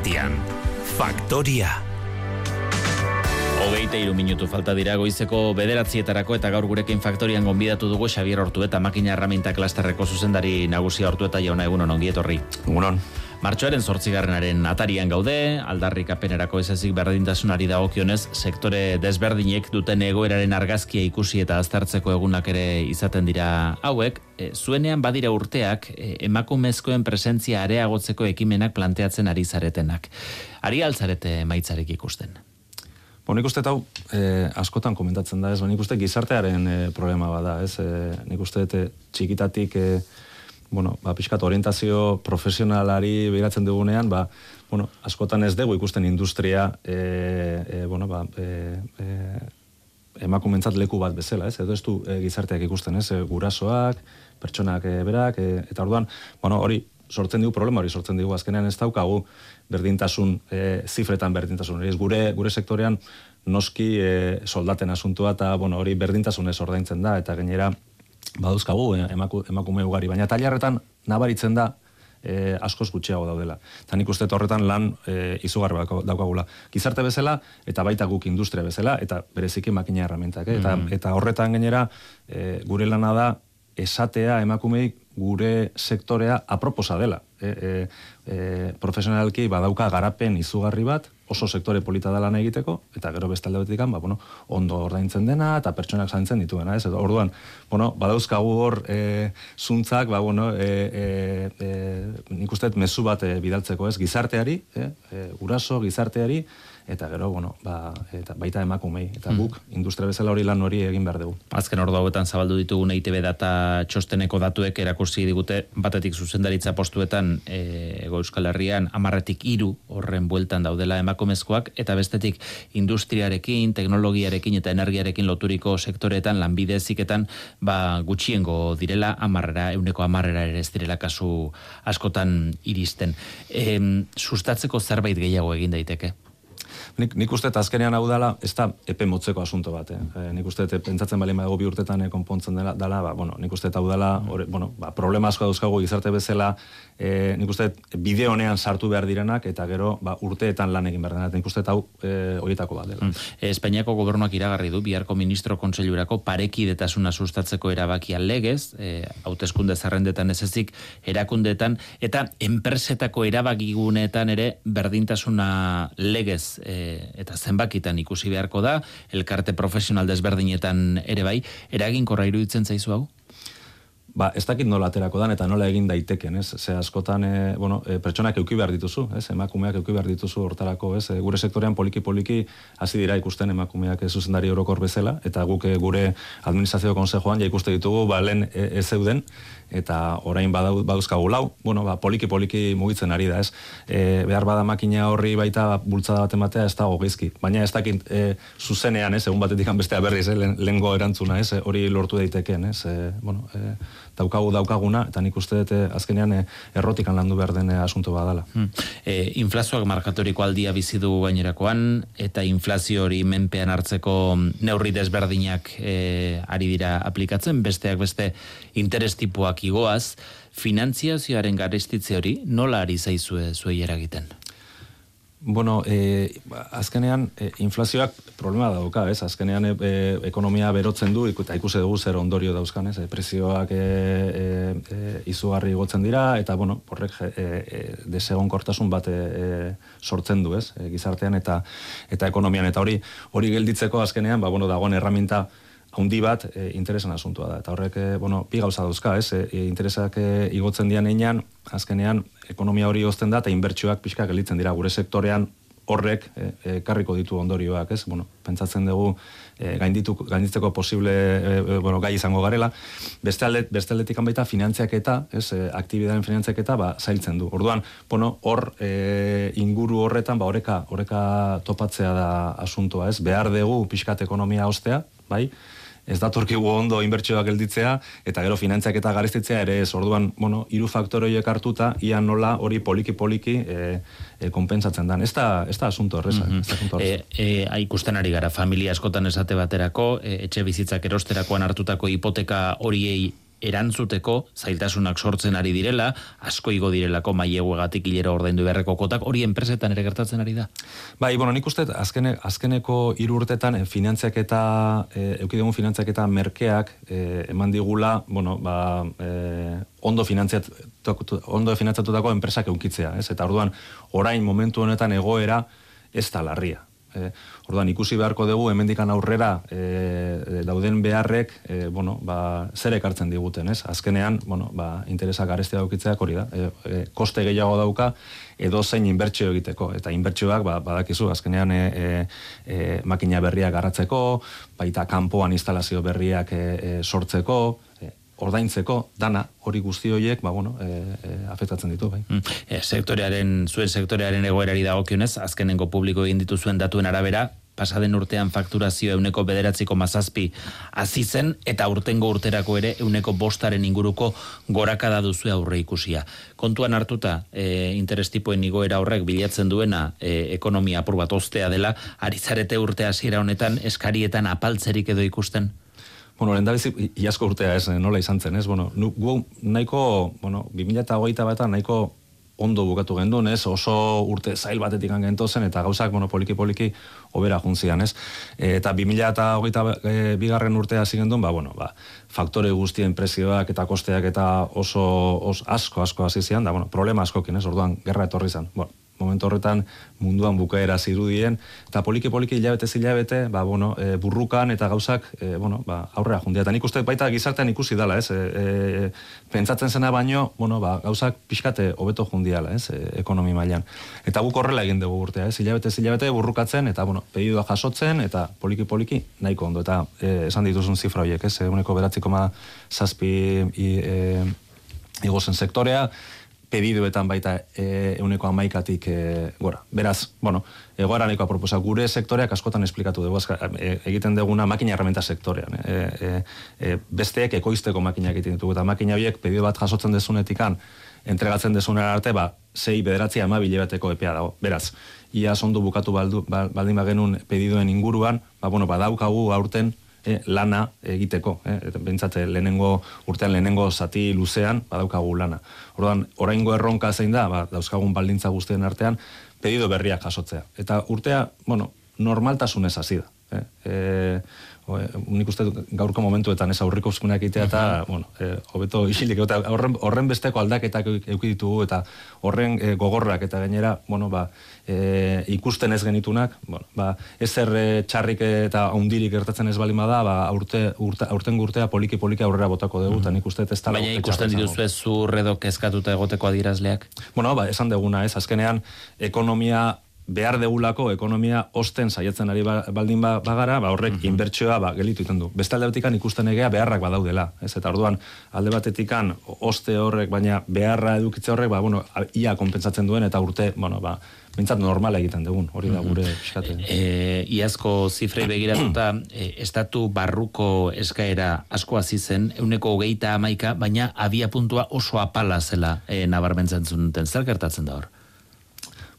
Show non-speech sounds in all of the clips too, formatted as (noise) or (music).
Irratian, Faktoria. Hogeita iru minutu falta dira goizeko bederatzietarako eta gaur gurekin faktorian gonbidatu dugu Xavier Hortu eta makina erraminta klasterreko zuzendari nagusia Hortu eta jauna egunon ongietorri. Egunon. Martxoaren zortzigarrenaren atarian gaude, aldarrik apenerako ezazik berdintasunari dagokionez, sektore desberdinek duten egoeraren argazkia ikusi eta aztertzeko egunak ere izaten dira hauek, e, zuenean badira urteak e, emakumezkoen presentzia areagotzeko ekimenak planteatzen ari zaretenak. Ari altzarete maitzarik ikusten? Bo, nik uste hau e, askotan komentatzen da, ez, nik uste gizartearen e, problema bada, ez, e, nik uste txikitatik... E, bueno, ba, pixkat orientazio profesionalari behiratzen dugunean, ba, bueno, askotan ez dugu ikusten industria, e, e, bueno, ba, e, e, emakumentzat leku bat bezala, ez? Edo ez du e, gizarteak ikusten, ez? E, gurasoak, pertsonak e, berak, e, eta orduan, bueno, hori sortzen dugu problema, hori sortzen dugu azkenean ez daukagu berdintasun, e, zifretan berdintasun, ez gure, gure sektorean noski e, soldaten asuntua, eta bueno, hori berdintasunez ordaintzen da, eta gainera, baduzkagu eh, emaku, emakume ugari, baina tailarretan nabaritzen da e, askoz gutxiago daudela. Eta nik uste horretan lan e, izugarri daukagula. Gizarte bezala, eta baita guk industria bezala, eta bereziki makina erramentak. Eh? Eta, mm. eta horretan gainera, e, gure lana da, esatea emakumeik gure sektorea aproposa dela. E, e, e, profesionalki badauka garapen izugarri bat, oso sektore polita da egiteko, eta gero bestalde betik ba, bueno, ondo ordaintzen dena, eta pertsonak zaintzen dituena, ez? Orduan, bueno, badauzkagu hor e, zuntzak, ba, bueno, e, e, e, nik uste mezu bat e, bidaltzeko, ez? Gizarteari, e, e, uraso, gizarteari, eta gero, bueno, ba, eta baita emakumei, eta guk mm. industria bezala hori lan hori egin behar dugu. Azken ordu hauetan zabaldu ditugu EITB data txosteneko datuek erakursi digute batetik zuzendaritza postuetan e, Euskal Herrian amarretik iru horren bueltan daudela emakumezkoak, eta bestetik industriarekin, teknologiarekin eta energiarekin loturiko sektoretan lanbide ziketan ba, gutxiengo direla amarrera, euneko amarrera ere ez direla kasu askotan iristen. E, sustatzeko zerbait gehiago egin daiteke? Nik, nik uste azkenean hau dela, ez da epe motzeko asunto bat. Eh? eh nik uste pentsatzen bali mago bi urtetan eh, konpontzen dela, dela ba, bueno, nik uste hau dela, bueno, ba, problema asko dauzkago gizarte bezala, e, nik uste bide honean sartu behar direnak, eta gero ba, urteetan lan egin behar denak. Nik uste hau e, horietako bat dela. Mm. Espainiako gobernuak iragarri du, biharko ministro kontseilurako parekidetasuna sustatzeko erabakia legez, e, hauteskunde zarrendetan ez ezik, erakundetan, eta enpresetako erabakigunetan ere berdintasuna legez e, eta zenbakitan ikusi beharko da, elkarte profesional desberdinetan ere bai, eraginkorra iruditzen zaizu hau? Ba, ez dakit nola aterako dan eta nola egin daiteken, ez? Ze askotan, e, bueno, e, pertsonak euki behar dituzu, ez? Emakumeak euki behar dituzu hortarako, ez? E, gure sektorean poliki-poliki hasi dira ikusten emakumeak zuzendari orokor bezala, eta guk gure administrazio konsejoan ja ikuste ditugu, ba, lehen ez zeuden, eta orain badau, badauzkagu lau, bueno, ba, poliki poliki mugitzen ari da, ez? E, behar bada makina horri baita bultzada bat ematea ez dago gizki, baina ez dakit e, zuzenean, ez, egun batetik bestea berriz, eh, lengo erantzuna, ez, hori lortu daiteken, ez, e, bueno, e, daukagu daukaguna, eta nik uste dute azkenean e, errotikan landu behar den asunto badala. Hmm. E, inflazioak markatoriko aldia bizi du gainerakoan, eta inflazio hori menpean hartzeko neurri desberdinak e, ari dira aplikatzen, besteak beste interes tipuak igoaz, finantziazioaren garestitze hori nola ari zaizue zuei eragiten? Bueno, e, azkenean e, inflazioak problema dauka, ez? Azkenean e, ekonomia berotzen du eta ikusi dugu zer ondorio dauzkan, ez? E, prezioak e, e, izugarri gotzen dira eta bueno, horrek e, e, desegonkortasun bat e, sortzen du, ez? E, gizartean eta eta ekonomian eta hori hori gelditzeko azkenean, ba bueno, dagoen erraminta haundi bat e, interesan asuntua da. Eta horrek, e, bueno, pi gauza dauzka, ez? E, interesak e, igotzen dian einan, azkenean, ekonomia hori gozten da, eta inbertsioak pixka gelitzen dira. Gure sektorean horrek e, karriko ditu ondorioak, ez? Bueno, pentsatzen dugu e, gainditu, gainditzeko posible e, bueno, gai izango garela. Beste, aldet, beste aldetik baita finantziak eta, ez, e, aktibidaren finantziak eta, ba, zailtzen du. Orduan, bueno, hor e, inguru horretan, ba, oreka, oreka topatzea da asuntoa, ez? Behar dugu pixkat ekonomia ostea, bai? Ez datorkigu ondo inbertsioak gelditzea, eta gero finantzak eta garestitzea ere ez, orduan, bueno, iru faktore horiek hartuta, ia nola hori poliki-poliki e, e, konpensatzen dan. Ez da, ez da asunto horreza. Mm -hmm. e, e, ikusten ari gara, familia askotan esate baterako, e, etxe bizitzak erosterakoan hartutako hipoteka horiei erantzuteko zailtasunak sortzen ari direla, asko igo direlako maileguegatik hilero ordaindu beharreko kotak, hori enpresetan ere gertatzen ari da? Bai, bueno, nik uste azkene, azkeneko hiru urtetan e, finantziak eta e, eukidegun finantziak eta merkeak e, eman digula, bueno, ba, e, ondo finantziat ondo finantzatutako enpresak eukitzea, ez? Eta orduan orain momentu honetan egoera ez da larria. E, orduan ikusi beharko dugu hemendikan aurrera e, dauden beharrek e, bueno, ba, zer ekartzen diguten, ez? Azkenean, bueno, ba, interesak arestea daukitzeak hori da. E, e, koste gehiago dauka edo zein inbertsio egiteko. Eta inbertsioak, ba, badakizu, azkenean e, e, makina berriak garratzeko, baita kanpoan instalazio berriak e, sortzeko, ordaintzeko dana hori guzti horiek ba bueno e, e, afektatzen ditu bai e, sektorearen zuen sektorearen egoerari dagokionez azkenengo publiko egin dituzuen datuen arabera pasaden urtean fakturazio euneko bederatziko mazazpi hasi eta urtengo urterako ere euneko bostaren inguruko gorakada duzu aurre ikusia. Kontuan hartuta e, interestipoen igoera horrek bilatzen duena e, ekonomia apur bat ostea dela, arizarete urte hasiera honetan eskarietan apaltzerik edo ikusten? Bueno, lehen dabizi, iasko urtea ez, nola izan zen, ez? Bueno, gu, nahiko, bueno, 2008 bat nahiko ondo bukatu gendun, ez? Oso urte zail batetik gento zen, eta gauzak, bueno, poliki-poliki, obera juntzian, ez? Eta 2008 e, bigarren urtea hasi gendun, ba, bueno, ba, faktore guztien prezioak eta kosteak eta oso, oso asko, asko hasi zian, da, bueno, problema askokin, ez? Orduan, gerra etorri zen. Bueno, momentu horretan munduan bukaera zirudien, eta poliki-poliki hilabete zilabete, ba, bueno, e, burrukan eta gauzak, e, bueno, ba, aurrera jundia. Eta nik uste baita gizartean ikusi dela, ez? E, e, pentsatzen zena baino, bueno, ba, gauzak pixkate hobeto jundiala, ez? E, ekonomi mailan. Eta guk horrela egin dugu urtea, ez? Hilabete zilabete burrukatzen, eta, bueno, pedidua jasotzen, eta poliki-poliki nahiko ondo. Eta e, esan dituzun zifra horiek, ez? Eguneko beratziko ma zazpi i, e, igozen sektorea, pediduetan baita e, euneko amaikatik e, gora. Beraz, bueno, egoara nahikoa proposa, gure sektoreak askotan esplikatu dugu, e, egiten duguna makina herramienta sektorean. E, e, e, besteek ekoizteko makina egiten ditugu, eta makina horiek pedidu bat jasotzen dezunetikan, entregatzen dezunera arte, ba, zei bederatzia ama bateko epea dago. Beraz, ia sondu bukatu baldu, baldin bagenun pediduen inguruan, ba, bueno, badaukagu aurten, e, lana egiteko. E, Bentsate, lehenengo, urtean lehenengo zati luzean, badaukagu lana. Orduan, oraingo erronka zein da, ba, dauzkagun baldintza guztien artean, pedido berriak jasotzea. Eta urtea, bueno, normaltasunez hasi da. E, e, unik uste gaurko momentuetan ez aurriko uzkunak itea eta, bueno, e, hobeto isilik, eta horren, horren besteko aldaketak euki ditugu eta horren e, gogorrak eta gainera, bueno, ba, e, ikusten ez genitunak, bueno, ba, ez zer e, txarrik eta ondirik gertatzen ez balima da, ba, aurte, urte, aurten gurtea poliki-poliki aurrera botako dugu, eta nik uste ez tala... Baina ikusten dituzu ez zurredo kezkatuta egoteko adirazleak? Bueno, ba, esan deguna ez, azkenean, ekonomia behar degulako ekonomia osten saiatzen ari ba, baldin ba, bagara, ba horrek mm inbertsioa ba, gelitu iten du. Beste alde batetikan ikusten egea beharrak badaudela. Ez? Eta orduan, alde batetikan oste horrek, baina beharra edukitze horrek, ba, bueno, ia konpentsatzen duen, eta urte, bueno, ba, bintzat normala egiten dugun, hori da gure eskate. E, iazko zifrei begiratuta, e, estatu barruko eskaera asko hasi zen, euneko hogeita amaika, baina abia puntua oso apala zela e, nabarmentzen zuten, zer gertatzen da hor?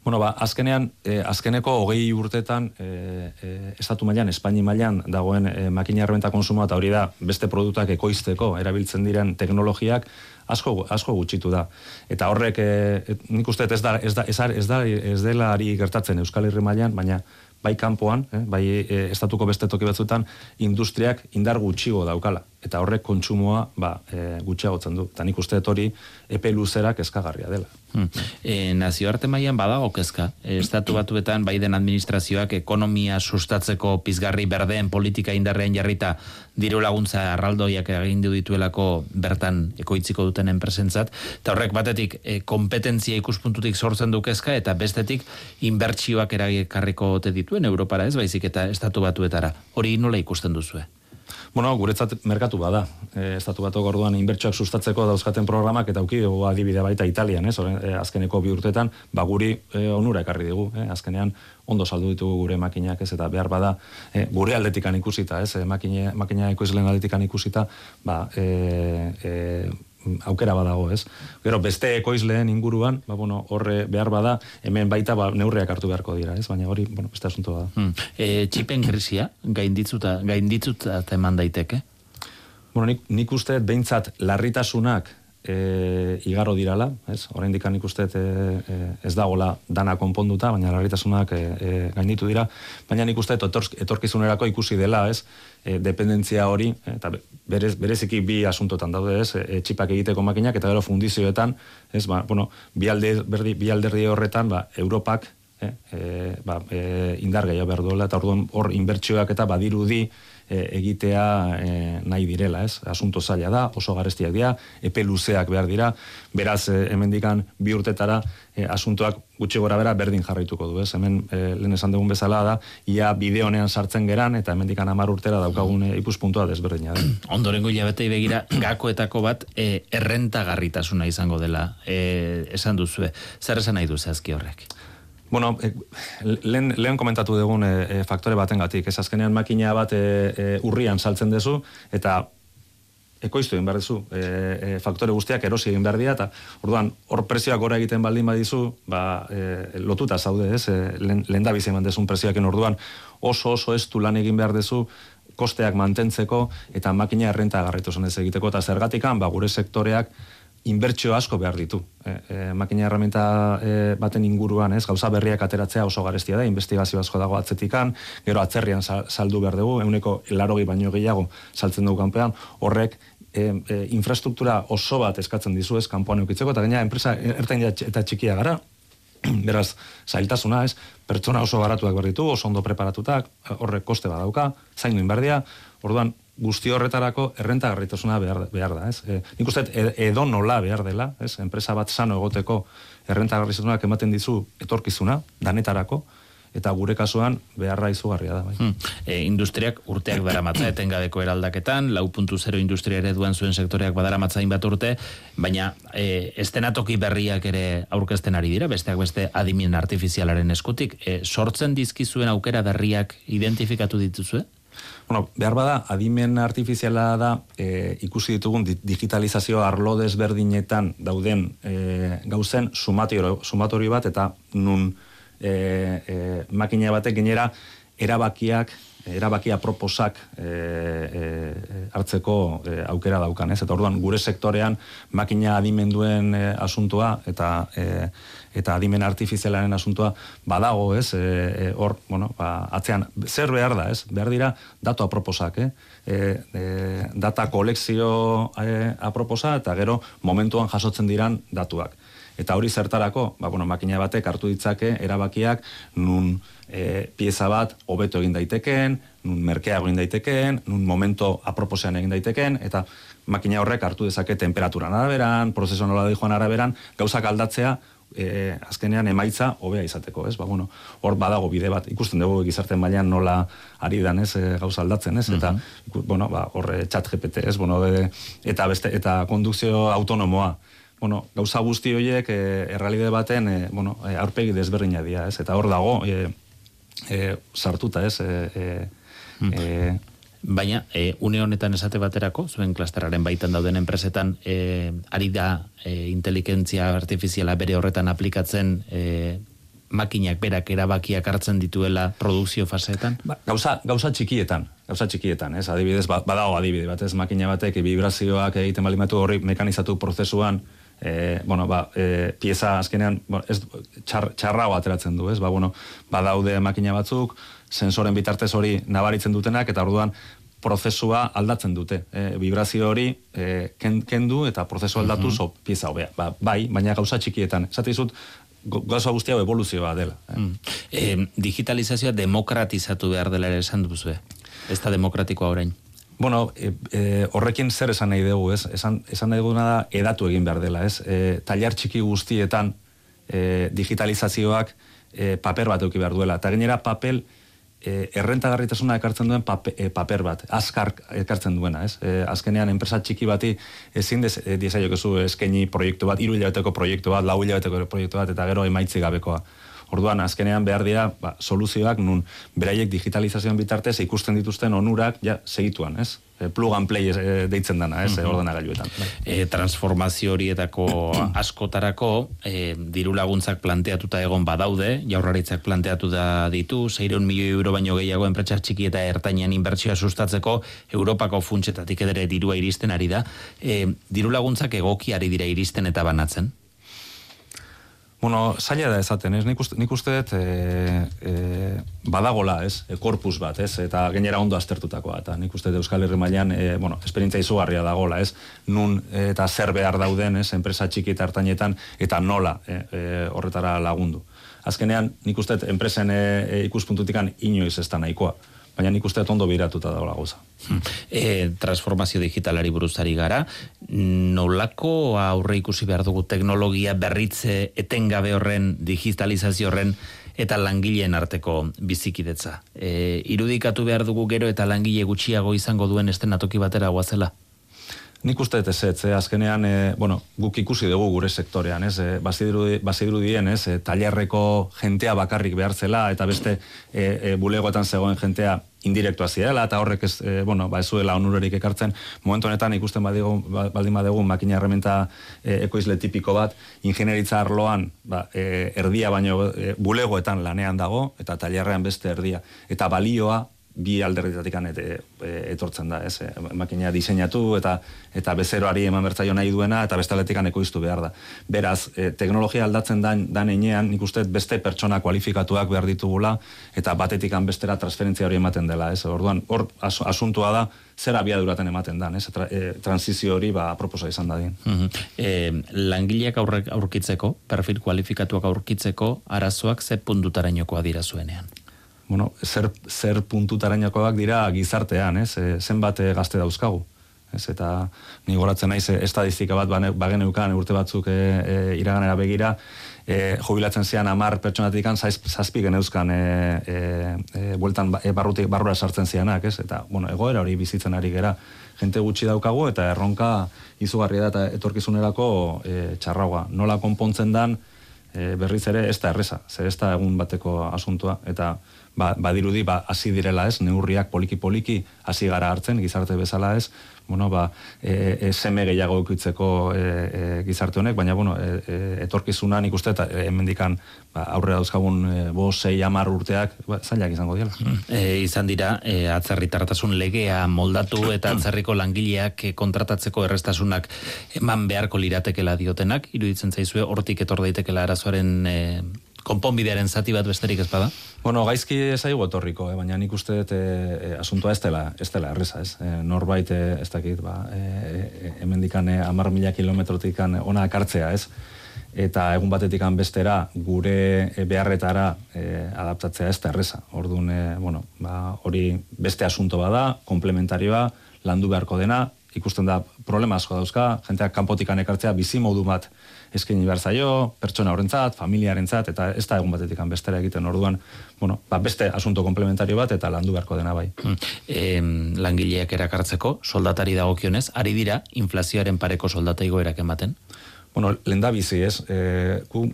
Bueno, ba, azkenean, eh, azkeneko hogei urtetan, eh, eh, estatu mailan, Espaini mailan, dagoen eh, makina errenta konsumoa, eta hori da, beste produktak ekoizteko, erabiltzen diren teknologiak, asko, asko gutxitu da. Eta horrek, eh, nik uste ez da, ez da, ez da, ez da, ez dela ari gertatzen Euskal Herri mailan, baina bai kanpoan, eh, bai eh, estatuko beste toki batzuetan, industriak indar gutxigo daukala eta horrek kontsumoa ba, e, gutxiagotzen du. Eta nik uste hori epe luzerak eskagarria dela. Hmm. E, nazioarte mailan badago kezka. Estatu batuetan Biden administrazioak ekonomia sustatzeko pizgarri berdeen politika indarrean jarrita diru laguntza arraldoiak egin dituelako bertan ekoitziko duten enpresentzat. Eta horrek batetik e, kompetentzia ikuspuntutik sortzen du kezka eta bestetik inbertsioak eragikarriko ote dituen Europara ez baizik eta estatu batuetara. Hori nola ikusten duzue? Bueno, guretzat merkatu bada. E, estatu bat orduan inbertsuak sustatzeko dauzkaten programak eta auki dugu adibide baita Italian, ez? E, azkeneko bi urtetan, ba guri e, onura ekarri digu, eh? azkenean ondo saldu ditugu gure makinak, ez? Eta behar bada e, gure aldetikan ikusita, ez? E, makine, makina ekoizlen aldetikan ikusita, ba, e, e, aukera badago, ez? Gero beste ekoizleen inguruan, ba bueno, horre behar bada, hemen baita ba neurriak hartu beharko dira, ez? Baina hori, bueno, beste asunto da. Hmm. E, txipen krisia gainditzuta gainditzuta eman daiteke. Bueno, nik, nik uste behintzat larritasunak e, igaro dirala, ez? Oraindik nik uste e, e, ez dagola dana konponduta, baina larritasunak e, e, gainditu dira, baina nik uste etorkizunerako ikusi dela, ez? E, dependentzia hori, eta berez, bereziki bi asuntotan daude, ez? E, txipak egiteko makinak eta gero fundizioetan, ez? Ba, bueno, bi, alde, berdi, bi alderdi horretan, ba, Europak e, e, ba, e, indar gehiago behar duela, eta orduan hor inbertsioak eta badirudi, e, egitea e, nahi direla, ez? Asunto zaila da, oso garestiak dira, epe luzeak behar dira, beraz, e, hemendikan bi urtetara e, asuntoak gutxi gora bera berdin jarraituko du, ez? Hemen e, lehen esan dugun bezala da, ia bideo honean sartzen geran, eta hemendikan amar urtera daukagun e, ikuspuntua desberdina da. (clears throat) Ondorengo hilabetei begira, gakoetako bat e, errentagarritasuna izango dela, e, esan duzue. Zer esan nahi duzazki horrek? Bueno, e, lehen, lehen komentatu dugun e, faktore batengatik, ez azkenean makina bat e, urrian saltzen duzu, eta ekoiztu egin behar duzu, e, faktore guztiak erosi egin behar dira, eta orduan, hor prezioak gora egiten baldin badizu, ba, e, lotuta zaude, ez, e, lehen, lehen da bizen dezun prezioak orduan, oso oso ez du lan egin behar duzu, kosteak mantentzeko, eta makina errenta garritu ez egiteko, eta zergatikan, ba, gure sektoreak, inbertsio asko behar ditu. E, e, makina herramienta e, baten inguruan, ez, gauza berriak ateratzea oso garestia da, investigazio asko dago atzetikan, gero atzerrian saldu behar dugu, euneko larogi baino gehiago saltzen dugu kanpean, horrek e, e, infrastruktura oso bat eskatzen dizu ez? Kanpoan eukitzeko, eta gaina enpresa ertain eta txikia gara, (clears throat) beraz, zailtasuna ez, pertsona oso baratuak behar ditu, oso ondo preparatutak, horrek koste badauka, zaindu inberdia, orduan, guzti horretarako errenta behar, behar da, ez? E, nik uste edo nola behar dela, ez? Enpresa bat sano egoteko errenta ematen dizu etorkizuna, danetarako, eta gure kasuan beharra izugarria da. Bai. Hmm. E, industriak urteak dara matza (clears throat) etengabeko eraldaketan, lau puntu zero industria ere duen zuen sektoreak badara matzain bat urte, baina e, estenatoki berriak ere aurkezten ari dira, besteak beste adimin artifizialaren eskutik, e, sortzen dizkizuen aukera berriak identifikatu dituzue? Bueno, behar bada, adimen artifiziala da, e, ikusi ditugun digitalizazio arlo desberdinetan dauden e, gauzen sumatorio, bat, eta nun e, e, makina batek genera erabakiak erabakia proposak e, e, hartzeko e, aukera daukan, ez? Eta orduan gure sektorean makina adimenduen e, asuntua eta e, eta adimen artifizialaren asuntua badago, ez? E, hor, bueno, ba, atzean zer behar da, ez? Behar dira datu aproposak, eh? E, data kolekzio e, aproposa eta gero momentuan jasotzen diran datuak. Eta hori zertarako, ba, bueno, makina batek hartu ditzake erabakiak nun e, pieza bat hobeto egin daitekeen, nun merkea egin daitekeen, nun momento aproposean egin daitekeen, eta makina horrek hartu dezake temperaturan araberan, prozesu nola joan araberan, gauzak aldatzea e, azkenean emaitza hobea izateko, ez? Ba, bueno, hor badago bide bat, ikusten dugu gizarte mailan nola ari dan, ez, e, gauza aldatzen, ez? Eta, uh bueno, ba, hor e, chat GPT, ez? Bueno, de, eta beste, eta kondukzio autonomoa, bueno, gauza guzti horiek e, errealide baten, e, bueno, e, aurpegi desberdina dira, ez? Eta hor dago, e, e, sartuta, ez? E, e, Baina, e, une honetan esate baterako, zuen klasteraren baitan dauden enpresetan, e, ari da e, inteligentzia artifiziala bere horretan aplikatzen e, makinak berak erabakiak hartzen dituela produkzio faseetan? Ba, gauza, gauza txikietan, gauza txikietan, ez? Adibidez, ba, badago adibide bat, ez? Makina batek vibrazioak egiten balimatu horri mekanizatu prozesuan, e, bueno, ba, e, pieza azkenean, bueno, ez, txar, txarrago ateratzen du, ez? Ba, bueno, badaude makina batzuk, sensoren bitartez hori nabaritzen dutenak, eta orduan prozesua aldatzen dute. E, vibrazio hori e, kendu eta prozesu aldatu zo pieza hobea. Ba, bai, baina gauza txikietan. Zate izut, gauza guztia evoluzioa dela. Eh? Mm. E, digitalizazioa demokratizatu behar dela ere esan duzu, ez da demokratikoa orain? Bueno, e, e, horrekin zer esan nahi dugu, ez? Esan, esan nahi duguna da edatu egin behar dela, ez? E, taliar txiki guztietan e, digitalizazioak e, paper bat eduki behar duela. Eta gainera papel e, errentagarritasuna ekartzen duen e, paper bat, azkar ekartzen duena, ez? E, azkenean, enpresa txiki bati ezin dez, e, ezu eskaini proiektu bat, iru hilabeteko proiektu bat, lau hilabeteko proiektu bat, eta gero emaitzi gabekoa. Orduan, azkenean behar dira ba, soluzioak nun beraiek digitalizazioan bitartez ikusten dituzten onurak ja, segituan, ez? e, plug and play e, deitzen dana, ez, mm ordenagailuetan. E, transformazio horietako (clears throat) askotarako, e, diru laguntzak planteatuta egon badaude, jaurraritzak planteatu da ditu, 600 milioi euro baino gehiago enpresa txiki eta ertainean inbertsioa sustatzeko, Europako funtsetatik edere dirua iristen ari da. E, diru laguntzak egoki ari dira iristen eta banatzen? Bueno, zaila da esaten, ez? Nik uste, nik uste dut, e, e, badagola, ez? E, korpus bat, ez? Eta gainera ondo aztertutakoa. Eta nik uste dut Euskal Herri mailan, e, bueno, esperientzia izugarria dagola, ez? Nun eta zer behar dauden, ez? Enpresa txiki eta hartainetan, eta nola e, e, horretara lagundu. Azkenean, nik uste dut, enpresen e, e, ikuspuntutikan inoiz ez da nahikoa baina nik uste ondo biratuta dagoela goza. E, transformazio digitalari buruzari gara, nolako aurre ikusi behar dugu teknologia berritze etengabe horren, digitalizazio horren, eta langileen arteko bizikidetza. E, irudikatu behar dugu gero eta langile gutxiago izango duen estenatoki batera guazela? Nik uste dut ez, eh? azkenean, e, bueno, guk ikusi dugu gure sektorean, ez, e, bazidiru dien, ez, e, talerreko jentea bakarrik behartzela, eta beste e, e, bulegoetan zegoen jentea indirektua ziela, eta horrek ez, e, bueno, ba, ez zuela onurerik ekartzen, momentu honetan ikusten badigu, ba, baldin badugu makina herramienta e, ekoizle tipiko bat, ingenieritza arloan, ba, e, erdia baino e, bulegoetan lanean dago, eta talerrean beste erdia, eta balioa, bi alderditatik e, etortzen da, ez? E, makina diseinatu eta eta bezeroari eman bertzaio nahi duena eta bestaletik ekoiztu behar da. Beraz, e, teknologia aldatzen dan, dan enean, nik uste beste pertsona kualifikatuak behar ditugula eta batetik bestera transferentzia hori ematen dela, ez? Orduan, hor asuntua da, zer abiaduraten ematen dan, ez? Tra, e, transizio hori ba, proposa izan da dien. Mm -hmm. langileak aurkitzeko, perfil kualifikatuak aurkitzeko, arazoak ze puntutarainokoa dira zuenean? Bueno, zer, zer puntutarainokoak dira gizartean, ez? E, zenbat e, gazte dauzkagu. Ez, eta ni goratzen naiz e, estadistika bat bagen eukan urte batzuk e, e, iraganera begira, e, jubilatzen zian amar pertsonatik zazpi geneuzkan e, e, e, bueltan ba, e, barrutik, barrura sartzen zianak, ez? Eta, bueno, egoera hori bizitzen ari gera, jente gutxi daukagu eta erronka izugarria da eta etorkizunerako e, txarragoa. Nola konpontzen dan, e, berriz ere ez da erresa, zer ez da egun bateko asuntua, eta ba, badirudi ba hasi direla ez neurriak poliki poliki hasi gara hartzen gizarte bezala ez bueno ba e, e, seme gehiago ekitzeko e, e, gizarte honek baina bueno e, e, etorkizuna nik eta e, hemendikan ba, aurrera dauzkagun e, 5 6 10 urteak ba, zailak izango dira mm. e, izan dira e, atzerritartasun legea moldatu eta atzerriko langileak e, kontratatzeko errestasunak eman beharko liratekela diotenak. Iruditzen zaizue hortik etor daitekela arazoaren e, konponbidearen zati bat besterik ez bada? Bueno, gaizki zaigu etorriko, eh? baina nik uste dut e, asuntua ez dela, ez dela erreza, ez? E, norbait, e, ez dakit, ba, e, hemen dikane amar mila kilometrotik ona akartzea, ez? Eta egun batetik bestera gure beharretara e, adaptatzea ez da erreza. Orduan, e, bueno, ba, hori beste asunto bada, komplementarioa, landu beharko dena, ikusten da problema asko dauzka, jenteak kanpotikan ekartzea bizi modu bat eskaini behar zaio, pertsona horrentzat, familiarentzat, eta ez da egun batetik bestera egiten orduan, bueno, ba, beste asunto komplementario bat eta landu beharko dena bai. Hmm. langileak erakartzeko, soldatari dagokionez, ari dira inflazioaren pareko soldata igoerak ematen? Bueno, lenda bizi ez, e, ku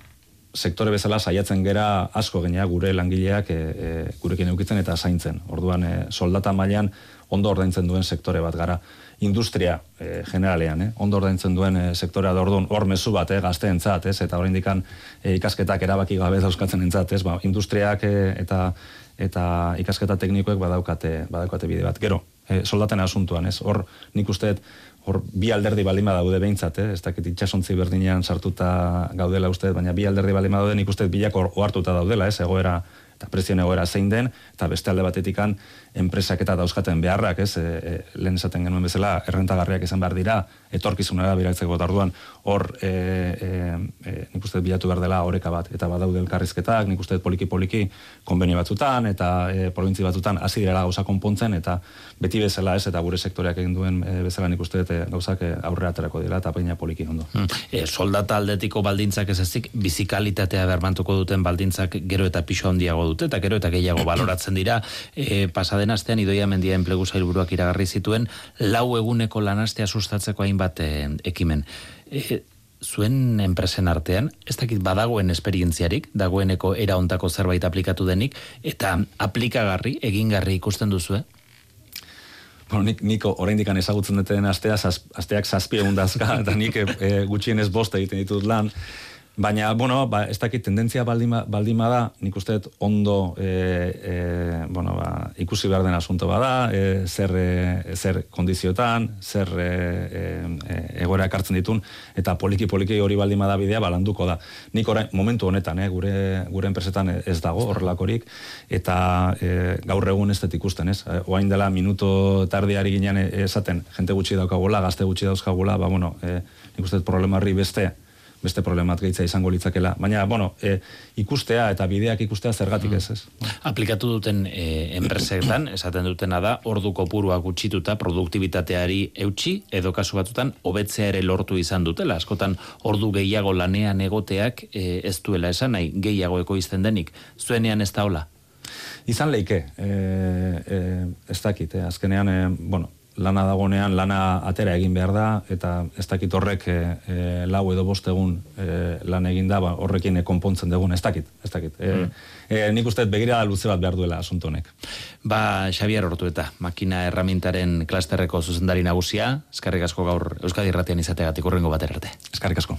sektore bezala saiatzen gera asko genea gure langileak e, e, gurekin eukitzen eta zaintzen. Orduan, e, soldata mailan ondo ordaintzen duen sektore bat gara industria e, generalean, eh? ondo ordaintzen duen e, sektorea da orduan hor mezu bat, eh, gazteentzat, ez? Eta oraindikan e, ikasketak erabaki gabe dauzkatzen entzat, ez? Ba, industriak e, eta eta ikasketa teknikoek badaukate badaukate bide bat. Gero, e, soldaten asuntuan, ez? Hor nik uste hor bi alderdi balima daude behintzat, eh? ez dakit itxasontzi berdinean sartuta gaudela uste, baina bi alderdi balima daude nik uste bilak ohartuta daudela, ez? Egoera eta prezio egoera zein den, eta beste alde batetikan enpresak eta dauzkaten beharrak, ez, e, e, lehen esaten genuen bezala, errentagarriak izan behar dira, etorkizunera biratzeko tarduan, hor, e, e, e, nik uste bilatu behar dela oreka bat, eta badaude elkarrizketak, nik uste poliki-poliki konbenio batzutan, eta e, provintzi batzutan, hasi direla gauza konpontzen, eta beti bezala ez, eta gure sektoreak egin duen e, bezala nik uste e, gauzak e, aurrera aterako dira, eta peina poliki ondo. Hmm. E, soldata aldetiko baldintzak ez ezik, bizikalitatea bermantuko duten baldintzak gero eta piso handiago dute, eta gero eta gehiago baloratzen dira, e, pasaden astean idoia mendia enplegu zailburuak iragarri zituen lau eguneko lanastea sustatzeko hainbat eh, ekimen. E, zuen enpresen artean, ez dakit badagoen esperientziarik, dagoeneko era ontako zerbait aplikatu denik, eta aplikagarri, egingarri ikusten duzu, bueno, nik, niko oraindik ezagutzen duten astea, zaz, asteak zazpie dazka, eta nik e, gutxienez bost egiten ditut lan, Baina, bueno, ba, ez dakit tendentzia baldima, baldima da, nik uste ondo e, e, bueno, ba, ikusi behar den asunto bada, e, zer, e, zer kondiziotan, zer e, e, egoera ekartzen ditun, eta poliki-poliki hori baldima da bidea, balanduko da. Nik orain, momentu honetan, eh, gure, gure enpresetan ez dago horrelakorik, eta e, gaur egun ez ikusten, ez? Oain dela minuto tardiari ginen esaten, jente gutxi daukagula, gazte gutxi dauzkagula, ba, bueno, e, nik uste problema horri beste, beste problemat gehitza izango litzakela. Baina, bueno, e, ikustea eta bideak ikustea zergatik ez, ez? Aplikatu duten e, enpresetan, (clears throat) esaten dutena da, ordu kopurua gutxituta produktibitateari eutxi, edo kasu batutan, hobetzea ere lortu izan dutela. Askotan, ordu gehiago lanean egoteak e, ez duela esan nahi, gehiago ekoizten denik. Zuenean ez da hola? Izan leike, e, e, ez dakit, e, azkenean, e, bueno, lana dagonean lana atera egin behar da eta ez dakit horrek e, lau edo bost egun e, lan egin da ba, horrekin e, konpontzen dugun. Ez dakit ez dakit. E, mm. e, nik uste begira luze bat behar duela asunto honek. Ba Xavier Hortu eta makina erramintaren klasterreko zuzendari nagusia. Eskarrik asko gaur Euskadi Irratian izategatik urrengo batera arte. Eskarrik asko